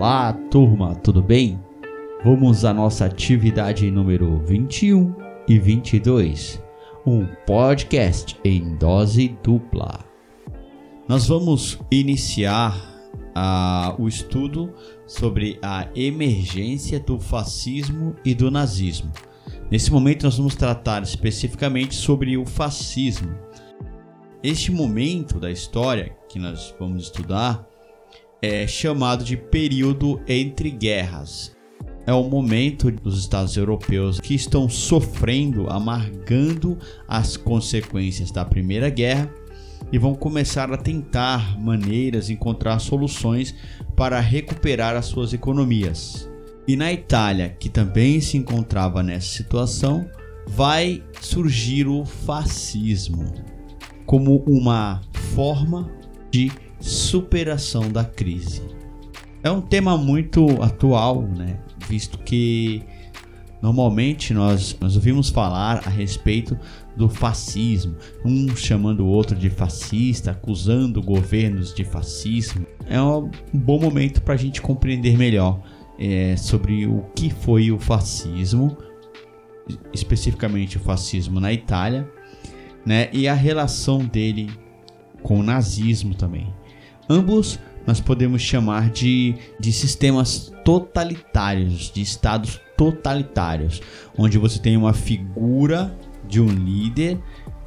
Olá, turma, tudo bem? Vamos à nossa atividade número 21 e 22, um podcast em dose dupla. Nós vamos iniciar uh, o estudo sobre a emergência do fascismo e do nazismo. Nesse momento, nós vamos tratar especificamente sobre o fascismo. Este momento da história que nós vamos estudar é chamado de período entre guerras. É o momento dos Estados europeus que estão sofrendo, amargando as consequências da Primeira Guerra e vão começar a tentar maneiras, encontrar soluções para recuperar as suas economias. E na Itália, que também se encontrava nessa situação, vai surgir o fascismo como uma forma de superação da crise. É um tema muito atual, né? Visto que normalmente nós, nós ouvimos falar a respeito do fascismo, um chamando o outro de fascista, acusando governos de fascismo. É um bom momento para a gente compreender melhor é, sobre o que foi o fascismo, especificamente o fascismo na Itália, né? E a relação dele com o nazismo também. Ambos nós podemos chamar de, de sistemas totalitários, de estados totalitários, onde você tem uma figura de um líder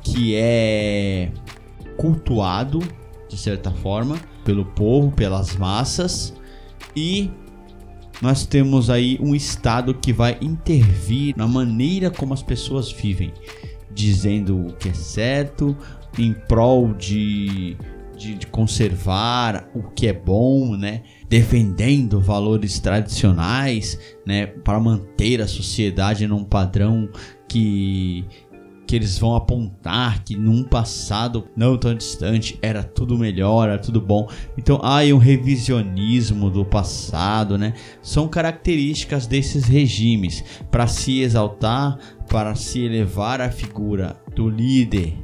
que é cultuado, de certa forma, pelo povo, pelas massas, e nós temos aí um Estado que vai intervir na maneira como as pessoas vivem, dizendo o que é certo, em prol de de, de, conservar o que é bom, né? Defendendo valores tradicionais, né? Para manter a sociedade num padrão que que eles vão apontar que num passado não tão distante era tudo melhor, era tudo bom. Então há um revisionismo do passado, né? São características desses regimes para se exaltar, para se elevar a figura do líder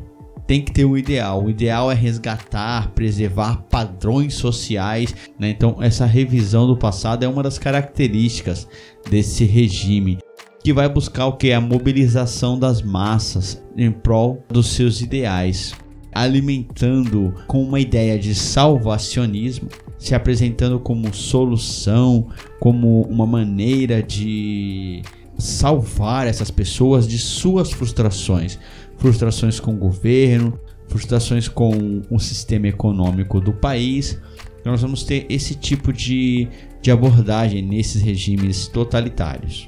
tem que ter um ideal. O ideal é resgatar, preservar padrões sociais. Né? Então, essa revisão do passado é uma das características desse regime que vai buscar o que a mobilização das massas em prol dos seus ideais, alimentando com uma ideia de salvacionismo, se apresentando como solução, como uma maneira de salvar essas pessoas de suas frustrações frustrações com o governo, frustrações com o sistema econômico do país. Então nós vamos ter esse tipo de, de abordagem nesses regimes totalitários.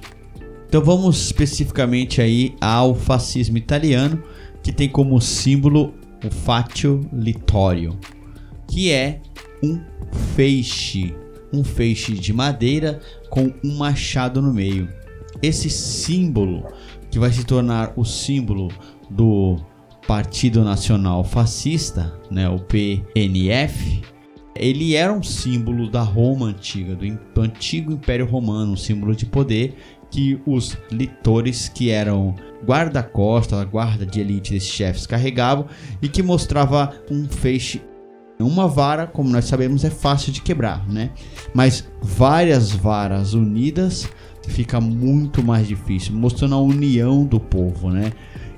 Então vamos especificamente aí ao fascismo italiano, que tem como símbolo o Fatio Littorio, que é um feixe, um feixe de madeira com um machado no meio. Esse símbolo que vai se tornar o símbolo do Partido Nacional Fascista, né, o PNF, ele era um símbolo da Roma antiga, do antigo Império Romano, um símbolo de poder que os litores, que eram guarda-costas, a guarda de elite desses chefes, carregavam e que mostrava um feixe. Uma vara, como nós sabemos, é fácil de quebrar, né? Mas várias varas unidas fica muito mais difícil, mostrando a união do povo, né?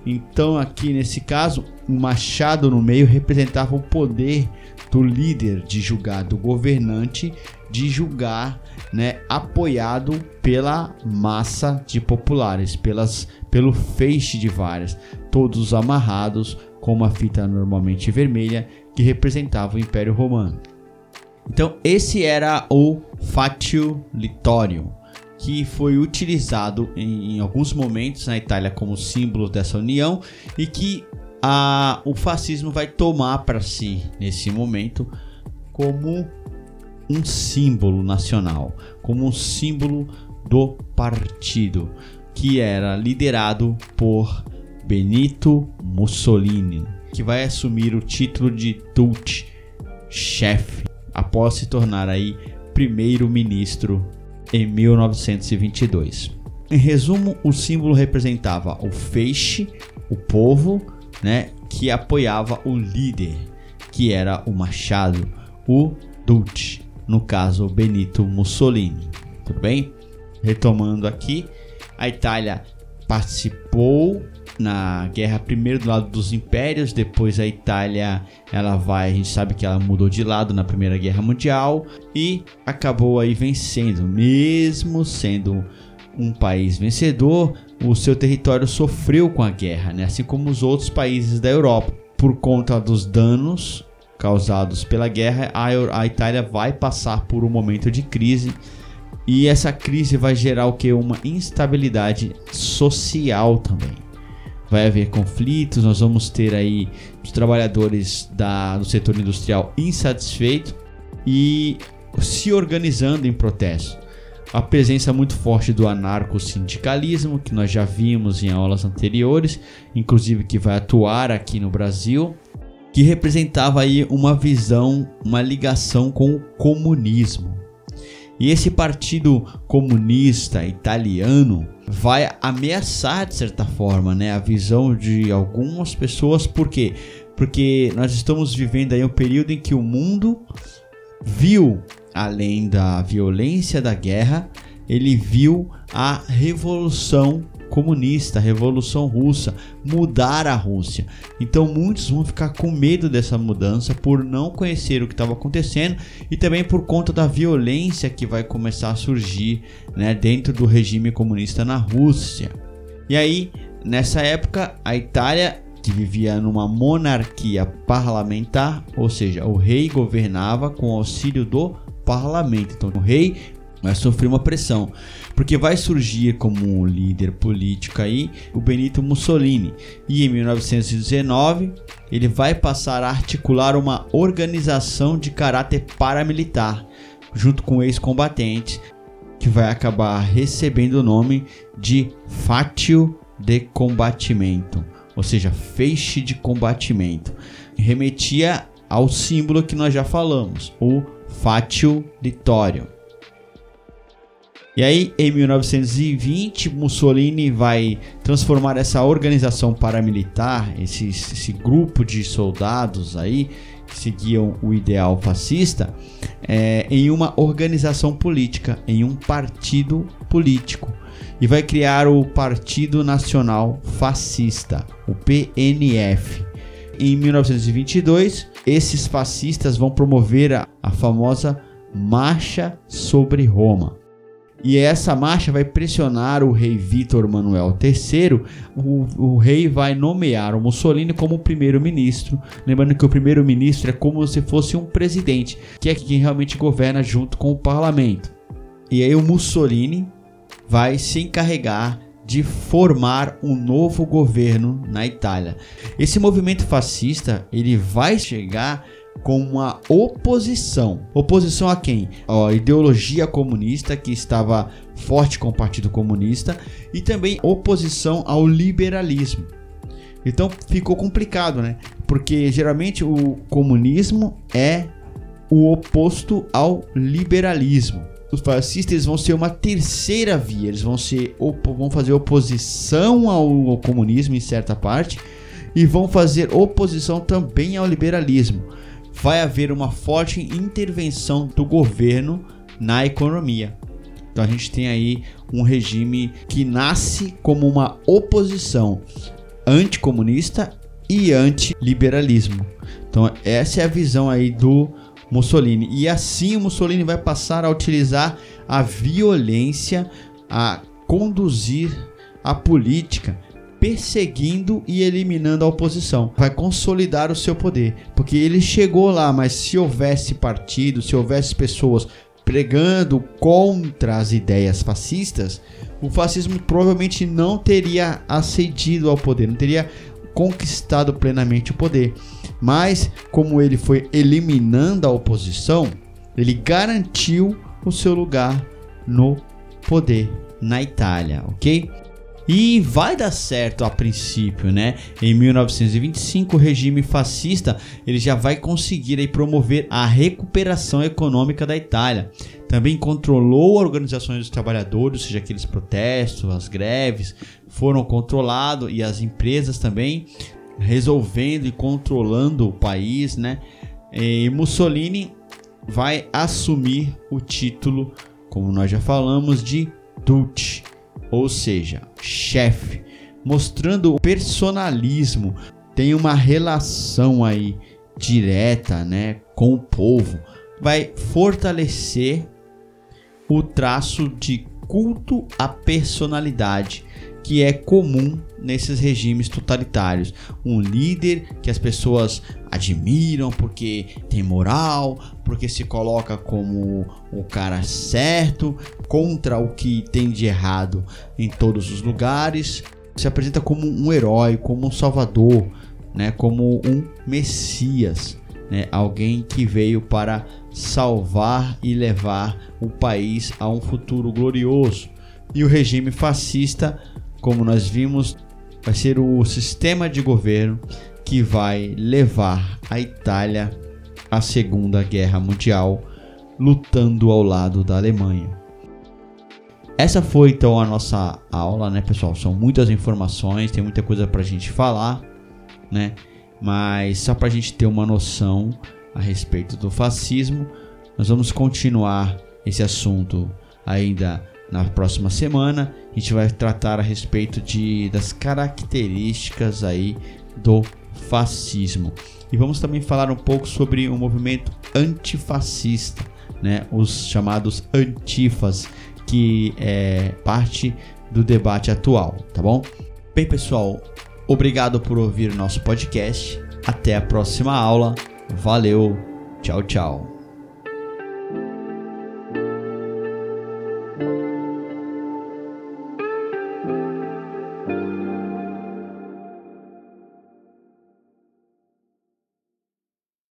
Então, aqui nesse caso, o machado no meio representava o poder do líder de julgar, do governante de julgar, né, apoiado pela massa de populares, pelas, pelo feixe de varas, todos amarrados com uma fita normalmente vermelha que representava o Império Romano. Então, esse era o Fatio Litorium que foi utilizado em, em alguns momentos na Itália como símbolo dessa união e que a, o fascismo vai tomar para si nesse momento como um símbolo nacional, como um símbolo do partido que era liderado por Benito Mussolini, que vai assumir o título de Dutch chefe após se tornar aí primeiro-ministro em 1922. Em resumo, o símbolo representava o feixe, o povo, né, que apoiava o líder, que era o machado, o Dutch. no caso Benito Mussolini. Tudo bem? Retomando aqui, a Itália participou na guerra primeiro do lado dos impérios, depois a Itália ela vai, a gente sabe que ela mudou de lado na Primeira Guerra Mundial e acabou aí vencendo, mesmo sendo um país vencedor, o seu território sofreu com a guerra, né? assim como os outros países da Europa, por conta dos danos causados pela guerra, a, Itália vai passar por um momento de crise e essa crise vai gerar o que? Uma instabilidade social também. Vai haver conflitos, nós vamos ter aí os trabalhadores da, do setor industrial insatisfeitos e se organizando em protesto. A presença muito forte do anarco-sindicalismo, que nós já vimos em aulas anteriores, inclusive que vai atuar aqui no Brasil, que representava aí uma visão, uma ligação com o comunismo. E esse partido comunista italiano vai ameaçar de certa forma, né, a visão de algumas pessoas, por quê? Porque nós estamos vivendo aí um período em que o mundo viu além da violência da guerra, ele viu a revolução comunista, a Revolução Russa, mudar a Rússia. Então muitos vão ficar com medo dessa mudança por não conhecer o que estava acontecendo e também por conta da violência que vai começar a surgir né, dentro do regime comunista na Rússia. E aí, nessa época, a Itália que vivia numa monarquia parlamentar, ou seja, o rei governava com auxílio do parlamento. Então, o rei vai sofrer uma pressão, porque vai surgir como líder político aí o Benito Mussolini, e em 1919 ele vai passar a articular uma organização de caráter paramilitar, junto com ex-combatentes, que vai acabar recebendo o nome de Fátio de Combatimento, ou seja, feixe de combatimento. Remetia ao símbolo que nós já falamos, o Fátio Litório. E aí, em 1920, Mussolini vai transformar essa organização paramilitar, esse, esse grupo de soldados aí que seguiam o ideal fascista, é, em uma organização política, em um partido político. E vai criar o Partido Nacional Fascista, o PNF. Em 1922, esses fascistas vão promover a, a famosa Marcha sobre Roma e essa marcha vai pressionar o rei Vítor Manuel III. O, o rei vai nomear o Mussolini como primeiro-ministro. Lembrando que o primeiro-ministro é como se fosse um presidente, que é quem realmente governa junto com o parlamento. E aí o Mussolini vai se encarregar de formar um novo governo na Itália. Esse movimento fascista ele vai chegar com uma oposição. Oposição a quem? A ideologia comunista que estava forte com o Partido Comunista e também oposição ao liberalismo. Então ficou complicado, né? Porque geralmente o comunismo é o oposto ao liberalismo. Os fascistas vão ser uma terceira via, eles vão ser vão fazer oposição ao comunismo em certa parte e vão fazer oposição também ao liberalismo vai haver uma forte intervenção do governo na economia. Então a gente tem aí um regime que nasce como uma oposição anticomunista e antiliberalismo. Então essa é a visão aí do Mussolini. E assim o Mussolini vai passar a utilizar a violência a conduzir a política perseguindo e eliminando a oposição. Vai consolidar o seu poder, porque ele chegou lá, mas se houvesse partido, se houvesse pessoas pregando contra as ideias fascistas, o fascismo provavelmente não teria acedido ao poder, não teria conquistado plenamente o poder. Mas como ele foi eliminando a oposição, ele garantiu o seu lugar no poder na Itália, ok? E vai dar certo a princípio, né? Em 1925, o regime fascista ele já vai conseguir aí, promover a recuperação econômica da Itália. Também controlou organizações dos trabalhadores, ou seja, aqueles protestos, as greves foram controlados e as empresas também resolvendo e controlando o país, né? E Mussolini vai assumir o título, como nós já falamos, de Dutch, ou seja, chefe, mostrando o personalismo, tem uma relação aí direta, né, com o povo, vai fortalecer o traço de culto à personalidade que é comum nesses regimes totalitários. Um líder que as pessoas admiram porque tem moral, porque se coloca como o cara certo, contra o que tem de errado em todos os lugares, se apresenta como um herói, como um salvador, né, como um messias, né, alguém que veio para salvar e levar o país a um futuro glorioso. E o regime fascista como nós vimos, vai ser o sistema de governo que vai levar a Itália à Segunda Guerra Mundial, lutando ao lado da Alemanha. Essa foi então a nossa aula, né, pessoal? São muitas informações, tem muita coisa para a gente falar, né? Mas só para a gente ter uma noção a respeito do fascismo, nós vamos continuar esse assunto ainda na próxima semana a gente vai tratar a respeito de, das características aí do fascismo. E vamos também falar um pouco sobre o movimento antifascista, né? os chamados antifas, que é parte do debate atual, tá bom? Bem, pessoal, obrigado por ouvir o nosso podcast. Até a próxima aula. Valeu. Tchau, tchau.